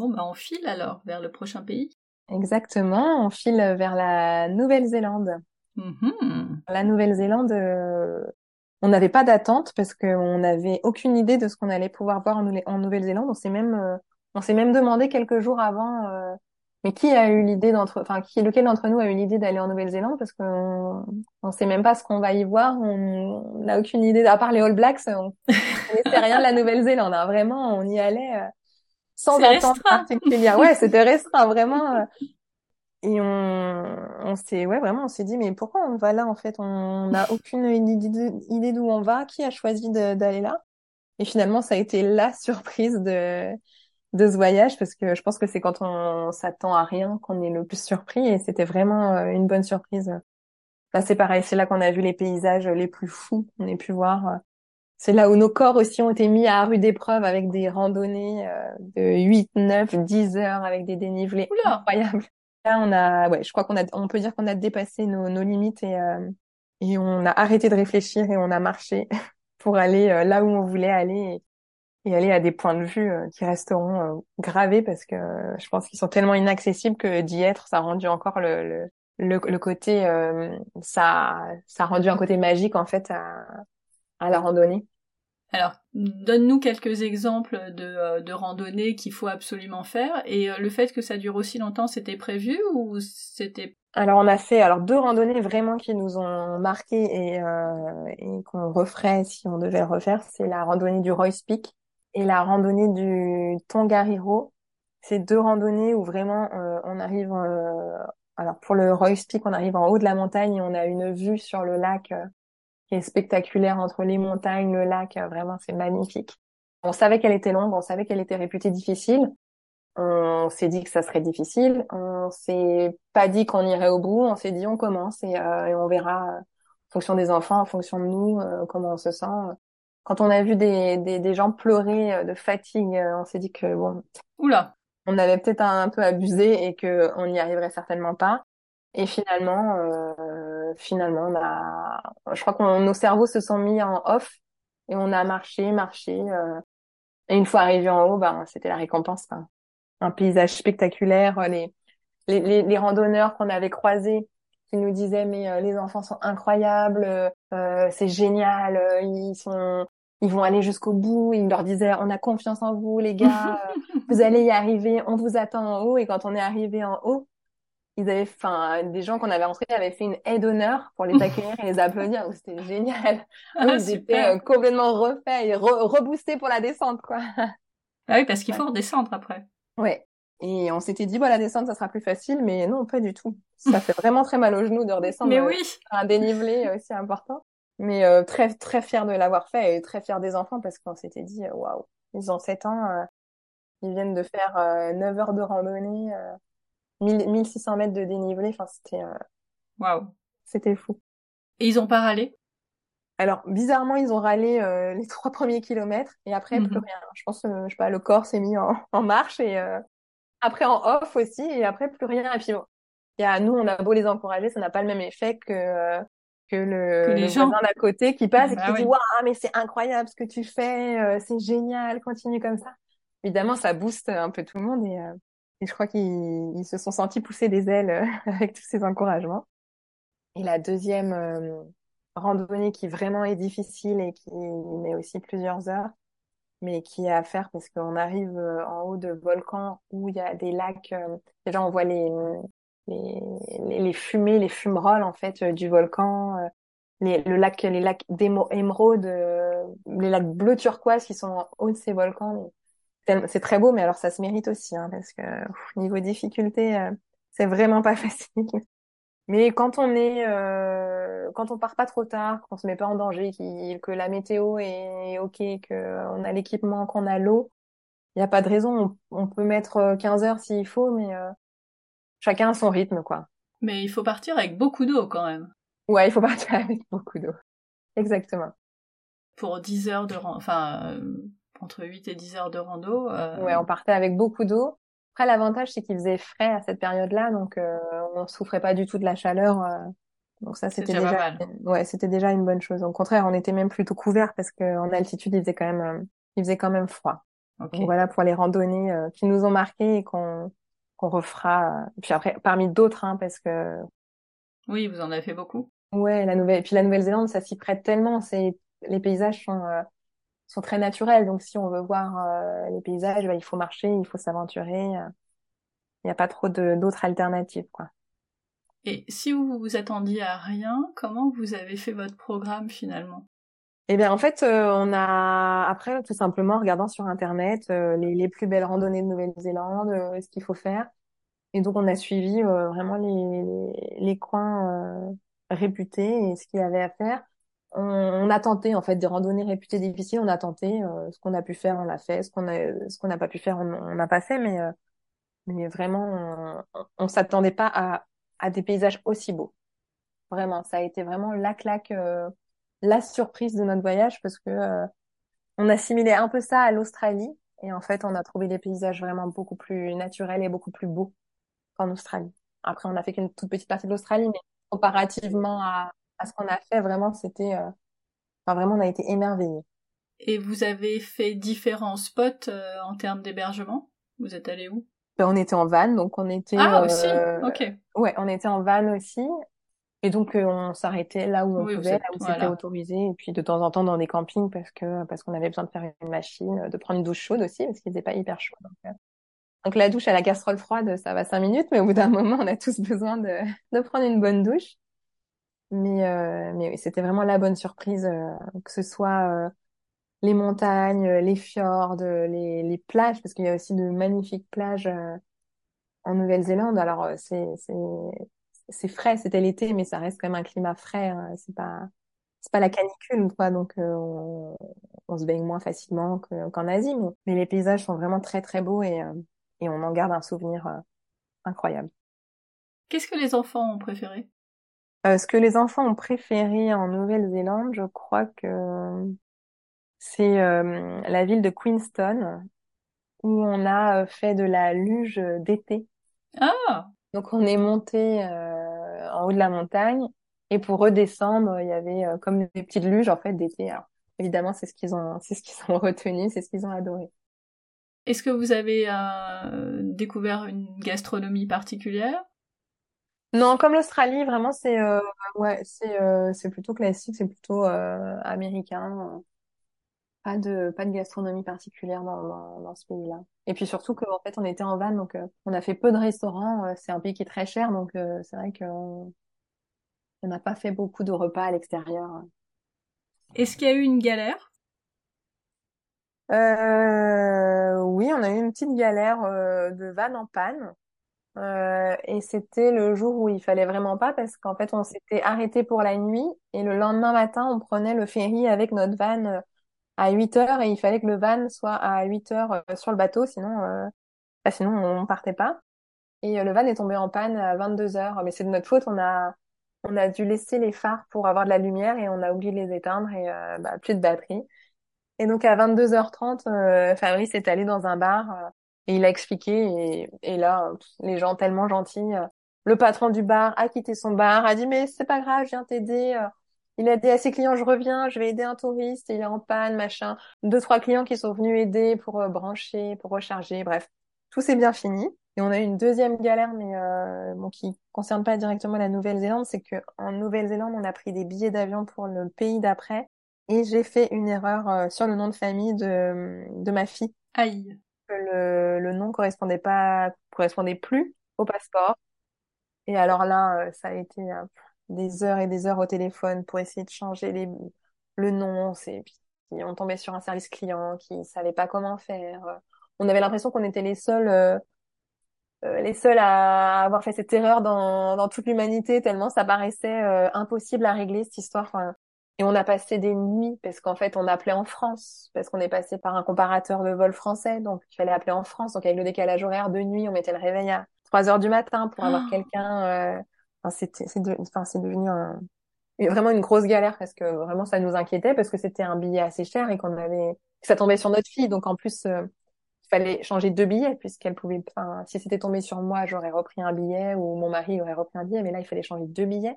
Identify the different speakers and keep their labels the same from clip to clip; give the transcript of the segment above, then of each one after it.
Speaker 1: Bon, bah on file alors vers le prochain pays.
Speaker 2: Exactement, on file vers la Nouvelle-Zélande.
Speaker 1: Mhm.
Speaker 2: La Nouvelle-Zélande, euh, on n'avait pas d'attente parce qu'on n'avait aucune idée de ce qu'on allait pouvoir voir en, Nou- en Nouvelle-Zélande. On s'est même, euh, on s'est même demandé quelques jours avant, euh, mais qui a eu l'idée d'entre, enfin, qui, lequel d'entre nous a eu l'idée d'aller en Nouvelle-Zélande parce qu'on, on sait même pas ce qu'on va y voir. On n'a aucune idée, à part les All Blacks, on connaissait rien de la Nouvelle-Zélande. hein. Vraiment, on y allait sans
Speaker 1: restreint.
Speaker 2: particulière. Ouais, c'était restreint, vraiment. euh. Et on, on s'est, ouais, vraiment, on s'est dit, mais pourquoi on va là, en fait? On n'a aucune idée d'où on va. Qui a choisi d'aller là? Et finalement, ça a été la surprise de, de ce voyage, parce que je pense que c'est quand on s'attend à rien qu'on est le plus surpris, et c'était vraiment euh, une bonne surprise. Là, c'est pareil, c'est là qu'on a vu les paysages les plus fous qu'on ait pu voir. C'est là où nos corps aussi ont été mis à rude épreuve avec des randonnées euh, de 8, 9, 10 heures avec des dénivelés
Speaker 1: Oula.
Speaker 2: incroyables. Là, on a, ouais, je crois qu'on a, on peut dire qu'on a dépassé nos, nos limites et, euh, et on a arrêté de réfléchir et on a marché pour aller euh, là où on voulait aller et, et aller à des points de vue euh, qui resteront gravés parce que je pense qu'ils sont tellement inaccessibles que d'y être, ça a rendu encore le, le, le, le côté, euh, ça, ça a rendu un côté magique en fait à, à la randonnée.
Speaker 1: Alors, donne-nous quelques exemples de, euh, de randonnées qu'il faut absolument faire. Et euh, le fait que ça dure aussi longtemps, c'était prévu ou c'était...
Speaker 2: Alors on a fait alors deux randonnées vraiment qui nous ont marqué et, euh, et qu'on referait si on devait refaire. C'est la randonnée du Royce Peak et la randonnée du Tongariro. C'est deux randonnées où vraiment euh, on arrive. euh, alors pour le Royce Peak, on arrive en haut de la montagne et on a une vue sur le lac euh, qui est spectaculaire entre les montagnes, le lac. euh, vraiment, c'est magnifique. On savait qu'elle était longue, on savait qu'elle était réputée difficile. On s'est dit que ça serait difficile. On s'est pas dit qu'on irait au bout. On s'est dit on commence et, euh, et on verra euh, en fonction des enfants, en fonction de nous, euh, comment on se sent. Quand on a vu des, des, des gens pleurer euh, de fatigue, euh, on s'est dit que bon,
Speaker 1: Oula
Speaker 2: on avait peut-être un, un peu abusé et que on n'y arriverait certainement pas. Et finalement, euh, finalement, on a, je crois que nos cerveaux se sont mis en off et on a marché, marché. euh, et une fois arrivé en haut, ben c'était la récompense. quoi. Un paysage spectaculaire, euh, les les, les, les randonneurs qu'on avait croisés qui nous disaient mais euh, les enfants sont incroyables, euh, c'est génial, euh, ils sont ils vont aller jusqu'au bout. Ils leur disaient on a confiance en vous les gars, vous allez y arriver, on vous attend en haut. Et quand on est arrivé en haut, ils avaient, enfin, des gens qu'on avait rencontrés avaient fait une haie d'honneur pour les accueillir et les applaudir. Donc c'était génial. Eux,
Speaker 1: Ah,
Speaker 2: ils étaient euh, complètement refaits et re- reboostés pour la descente, quoi.
Speaker 1: Ah oui, parce qu'il faut redescendre après.
Speaker 2: Ouais. Et on s'était dit, bon, la descente, ça sera plus facile, mais non, pas du tout. Ça fait vraiment très mal aux genoux de redescendre
Speaker 1: Mais
Speaker 2: euh,
Speaker 1: oui
Speaker 2: un dénivelé aussi important. Mais euh, très très fier de l'avoir fait et très fier des enfants parce qu'on s'était dit waouh, ils ont 7 ans, ils viennent de faire euh, 9 heures de randonnée, 1000 1600 mètres de dénivelé, enfin c'était euh,
Speaker 1: Waouh
Speaker 2: c'était fou.
Speaker 1: Et ils ont pas râlé?
Speaker 2: Alors bizarrement, ils ont râlé euh, les trois premiers kilomètres et après
Speaker 1: Mhm.
Speaker 2: plus rien. Je pense euh, je sais pas, le corps s'est mis en, en marche et euh, après en off aussi et après plus rien et puis bon, il y a nous on a beau les encourager, ça n'a pas le même effet que euh, que le,
Speaker 1: Que les
Speaker 2: le
Speaker 1: gens.
Speaker 2: voisin d'à côté qui passe et
Speaker 1: Bah
Speaker 2: qui dit waouh mais c'est incroyable ce que tu fais, euh, c'est génial, continue comme ça. Évidemment, ça booste un peu tout le monde et, euh, et je crois qu'ils ils se sont sentis pousser des ailes euh, avec tous ces encouragements. Et la deuxième euh, randonnée qui vraiment est difficile et qui met aussi plusieurs heures, mais qui est à faire parce qu'on arrive euh, en haut de volcans où il y a des lacs. euh, déjà, on voit les, les, les, fumées, les fumerolles en fait euh, du volcan. euh, les, le lac, les lacs d'émeraude, les lacs bleu turquoise qui sont en haut de ces volcans. C'est très beau, mais alors ça se mérite aussi, hein, parce que niveau difficulté, euh, c'est vraiment pas facile. Mais quand on est, euh, quand on part pas trop tard, qu'on se met pas en danger, que la météo est ok, que on a l'équipement, qu'on a l'eau, il n'y a pas de raison. On, on peut mettre euh, 15 heures s'il faut, mais euh, chacun a son rythme, quoi.
Speaker 1: Mais il faut partir avec beaucoup d'eau quand même.
Speaker 2: Ouais, il faut partir avec beaucoup d'eau. Exactement.
Speaker 1: Pour 10 heures de enfin, euh, entre 8 et 10 heures de rando. euh,
Speaker 2: Ouais, on partait avec beaucoup d'eau. Après, l'avantage, c'est qu'il faisait frais à cette période-là, donc euh, on souffrait pas du tout de la chaleur. euh, donc ça, c'était
Speaker 1: déjà mal.
Speaker 2: ouais, c'était déjà une bonne chose. Au contraire, on était même plutôt couverts parce qu'en altitude, il faisait quand même, il faisait quand même froid. voilà pour les randonnées euh, qui nous ont marquées et qu'on qu'on refera. Puis après, parmi d'autres, hein, parce que
Speaker 1: oui, vous en avez fait beaucoup.
Speaker 2: Ouais, la nouvelle, puis la Nouvelle-Zélande, ça s'y prête tellement. C'est les paysages sont euh, sont très naturels. Donc si on veut voir euh, les paysages, bah, il faut marcher, il faut s'aventurer. Il n'y a pas trop d'autres alternatives, quoi.
Speaker 1: Et si vous vous attendiez à rien, comment vous avez fait votre programme finalement?
Speaker 2: Eh bien, en fait, euh, on a après tout simplement en regardant sur internet euh, les, les, plus belles randonnées de Nouvelle-Zélande, euh, ce qu'il faut faire. Et donc, on a suivi vraiment les, les, les coins réputés et ce qu'il y avait à faire. On, on, a tenté en fait des randonnées réputées difficiles. On a tenté ce qu'on a pu faire, on l'a fait. Ce qu'on a ce qu'on n'a pas pu faire, on n'a pas fait. Mais mais vraiment, on, on s'attendait pas à à des paysages aussi beaux. Vraiment, ça a été vraiment la claque, euh, la surprise de notre voyage parce que euh, on assimilait un peu ça à l'Australie et en fait, on a trouvé des paysages vraiment beaucoup plus naturels et beaucoup plus beaux qu'en Australie. Après, on a fait qu'une toute petite partie de l'Australie, mais comparativement à, à ce qu'on a fait, vraiment, c'était, euh, enfin, vraiment, on a été émerveillés.
Speaker 1: Et vous avez fait différents spots en termes d'hébergement? Vous êtes allé où?
Speaker 2: Ben, on était en van, donc on était.
Speaker 1: Ah aussi, euh, ok.
Speaker 2: Ouais, on était en van aussi, et donc euh, on s'arrêtait là où on pouvait, là où c'était autorisé, et puis de temps en temps dans des campings parce que parce qu'on avait besoin de faire une machine, de prendre une douche chaude aussi parce qu'il n'était pas hyper chaud. Donc, euh. donc, la douche à la casserole froide, ça va cinq minutes, mais au bout d'un moment, on a tous besoin de de prendre une bonne douche. Mais euh, mais c'était vraiment la bonne surprise, que ce soit les montagnes, euh, les fjords, les, les plages, parce qu'il y a aussi de magnifiques plages euh, en Nouvelle-Zélande. Alors euh, c'est c'est c'est frais, c'était l'été, mais ça reste quand même un climat frais. Hein. C'est pas c'est pas la canicule quoi, donc on, on, se baigne moins facilement qu'en Asie, mais, mais, les paysages sont vraiment très très beaux et et on en garde un souvenir incroyable.
Speaker 1: Qu'est-ce que les enfants ont préféré?
Speaker 2: Ce que les enfants ont préféré en Nouvelle-Zélande, je crois que c'est euh, la ville de Queenstown où on a euh, fait de la luge d'été.
Speaker 1: Ah.
Speaker 2: Donc on est monté euh, en haut de la montagne et pour redescendre, il y avait comme des petites luges en fait d'été. Alors évidemment, c'est ce qu'ils ont, c'est ce qu'ils ont retenu, c'est ce qu'ils ont adoré.
Speaker 1: Est-ce que vous avez découvert une gastronomie particulière?
Speaker 2: Non, comme l'Australie, vraiment c'est ouais, c'est c'est plutôt classique, c'est plutôt américain pas de pas de gastronomie particulière dans, dans, ce pays-là. Et puis surtout qu'en fait on était en van donc euh, on a fait peu de restaurants. Euh, c'est un pays qui est très cher donc euh, c'est vrai qu'on on n'a pas fait beaucoup de repas à l'extérieur.
Speaker 1: Est-ce qu'il y a eu une galère?
Speaker 2: Oui, on a eu une petite galère de van en panne. Et c'était le jour où il fallait vraiment pas parce qu'en fait on s'était arrêté pour la nuit et le lendemain matin on prenait le ferry avec notre van à 8 heures et il fallait que le van soit à 8 heures euh, sur le bateau, sinon, euh, bah, sinon on partait pas. Et euh, le van est tombé en panne à 22 heures, mais c'est de notre faute. On a on a dû laisser les phares pour avoir de la lumière et on a oublié de les éteindre et bah, plus de batterie. Et donc à 22h30, Fabrice est allé dans un bar et il a expliqué et, et là les gens tellement gentils. le patron du bar a quitté son bar, a dit mais c'est pas grave, je viens t'aider il a dit à ses clients, je reviens, je vais aider un touriste, il est en panne, machin. Deux, trois clients qui sont venus aider pour euh, brancher, pour recharger, bref. Tout s'est bien fini. Et on a eu une deuxième galère, mais euh, bon, qui concerne pas directement la Nouvelle-Zélande, c'est que en Nouvelle-Zélande, on a pris des billets d'avion pour le pays d'après, et j'ai fait une erreur euh, sur le nom de famille de, de ma fille.
Speaker 1: Aïe.
Speaker 2: Le, le nom correspondait pas, correspondait plus au passeport. Et alors là, euh, ça a été des heures et des heures au téléphone pour essayer de changer les, le nom. C'est, puis on tombait sur un service client qui savait pas comment faire. On avait l'impression qu'on était les seuls, euh, euh, les seuls à avoir fait cette erreur dans, dans toute l'humanité tellement ça paraissait euh, impossible à régler cette histoire. Et on a passé des nuits parce qu'en fait on appelait en France parce qu'on est passé par un comparateur de vol français donc il fallait appeler en France donc avec le décalage horaire de nuit on mettait le réveil à 3 heures du matin pour avoir oh. quelqu'un Enfin, c'était, c'est de, enfin, c'est devenu un, vraiment une grosse galère parce que vraiment ça nous inquiétait parce que c'était un billet assez cher et qu'on avait, ça tombait sur notre fille. Donc en plus, euh, il fallait changer deux billets puisqu'elle pouvait, enfin, si c'était tombé sur moi, j'aurais repris un billet ou mon mari aurait repris un billet, mais là il fallait changer deux billets.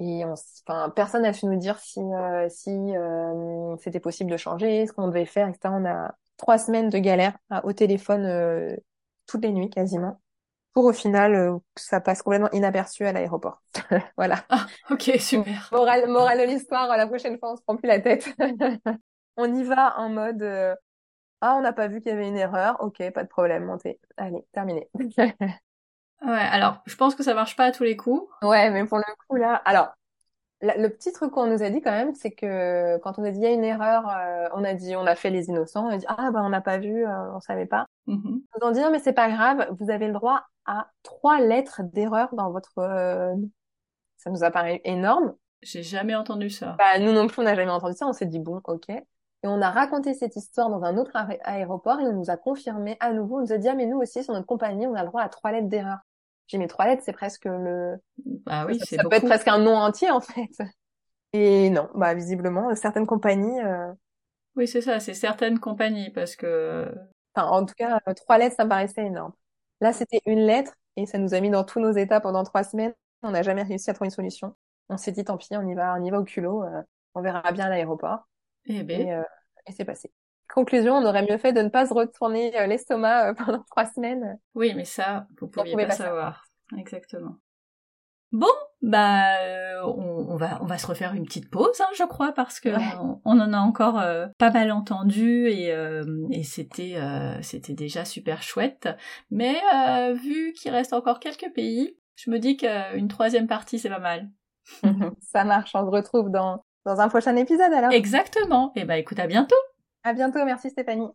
Speaker 2: Et on, enfin, personne n'a su nous dire si, euh, si euh, c'était possible de changer, ce qu'on devait faire, etc. On a, trois semaines de galère au téléphone euh, toutes les nuits quasiment, pour au final euh, que ça passe complètement inaperçu à l'aéroport. voilà.
Speaker 1: Ah, ok, super.
Speaker 2: Morale, morale de l'histoire, la prochaine fois on se prend plus la tête. on y va en mode euh, ah on n'a pas vu qu'il y avait une erreur, ok pas de problème, montez, allez terminé.
Speaker 1: Ouais, alors je pense que ça marche pas à tous les coups.
Speaker 2: Ouais, mais pour le coup là, alors le petit truc qu'on nous a dit quand même, c'est que quand on a dit il y a une erreur, euh, on a dit on a fait les innocents, on a dit ah bah on n'a pas vu, euh, on savait pas. Nous ont dit non mais c'est pas grave, vous avez le droit à trois lettres d'erreur dans votre. Euh, ça nous a paru énorme.
Speaker 1: J'ai jamais entendu ça.
Speaker 2: Bah nous non plus on n'a jamais entendu ça, on s'est dit bon ok. Et on a raconté cette histoire dans un autre aéroport et on nous a confirmé à nouveau, on nous a dit ah mais nous aussi sur notre compagnie on a le droit à trois lettres d'erreur. J'ai mis trois lettres, c'est presque le.
Speaker 1: Bah oui,
Speaker 2: c'est Ça peut être presque un nom entier en fait. Et non, bah visiblement certaines compagnies. Euh...
Speaker 1: Oui, c'est ça, c'est certaines compagnies parce que.
Speaker 2: Enfin, en tout cas, trois lettres, ça me paraissait énorme. Là, c'était une lettre et ça nous a mis dans tous nos états pendant trois semaines. On n'a jamais réussi à trouver une solution. On s'est dit tant pis, on y va, on y va au culot. Euh, on verra bien à l'aéroport.
Speaker 1: Eh ben.
Speaker 2: Et, euh, et c'est passé. Conclusion, on aurait mieux fait de ne pas se retourner euh, l'estomac euh, pendant trois semaines.
Speaker 1: Oui, mais ça, vous pouviez pas, pas savoir. Exactement. Bon, bah, euh, on, va on va se refaire une petite pause, hein, je crois, parce que on, en a encore pas mal entendu et, et c'était c'était déjà super chouette. Mais vu qu'il reste encore quelques pays, je me dis qu'une troisième partie c'est pas mal.
Speaker 2: Ça marche, on se retrouve dans dans un prochain épisode alors.
Speaker 1: Exactement. Et eh bah écoute, à bientôt.
Speaker 2: À bientôt, merci Stéphanie.